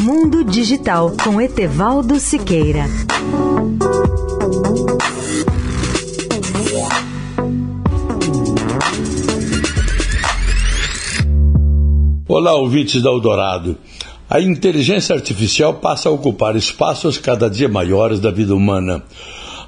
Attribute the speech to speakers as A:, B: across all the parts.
A: Mundo Digital com Etevaldo Siqueira.
B: Olá, ouvintes da Eldorado. A inteligência artificial passa a ocupar espaços cada dia maiores da vida humana.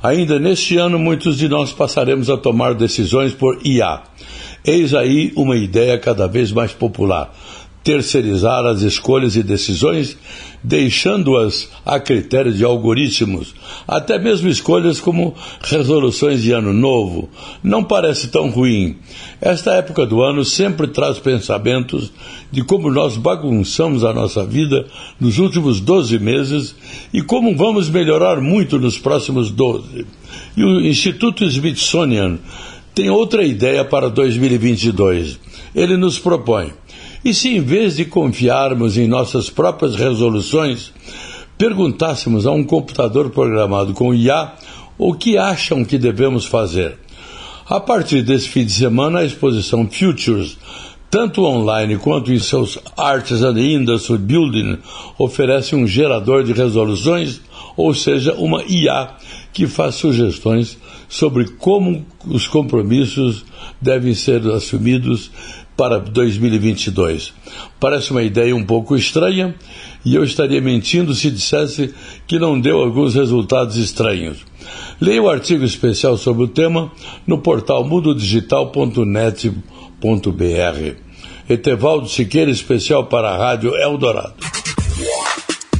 B: Ainda neste ano, muitos de nós passaremos a tomar decisões por IA. Eis aí uma ideia cada vez mais popular terceirizar as escolhas e decisões, deixando-as a critério de algoritmos, até mesmo escolhas como resoluções de ano novo. Não parece tão ruim. Esta época do ano sempre traz pensamentos de como nós bagunçamos a nossa vida nos últimos 12 meses e como vamos melhorar muito nos próximos 12. E o Instituto Smithsonian tem outra ideia para 2022. Ele nos propõe e se em vez de confiarmos em nossas próprias resoluções, perguntássemos a um computador programado com IA o que acham que devemos fazer? A partir desse fim de semana, a exposição Futures, tanto online quanto em seus Arts and Industry Building, oferece um gerador de resoluções, ou seja, uma IA que faz sugestões sobre como os compromissos devem ser assumidos para 2022. Parece uma ideia um pouco estranha e eu estaria mentindo se dissesse que não deu alguns resultados estranhos. Leia o artigo especial sobre o tema no portal mundodigital.net.br. Etevaldo Siqueira, especial para a Rádio Eldorado.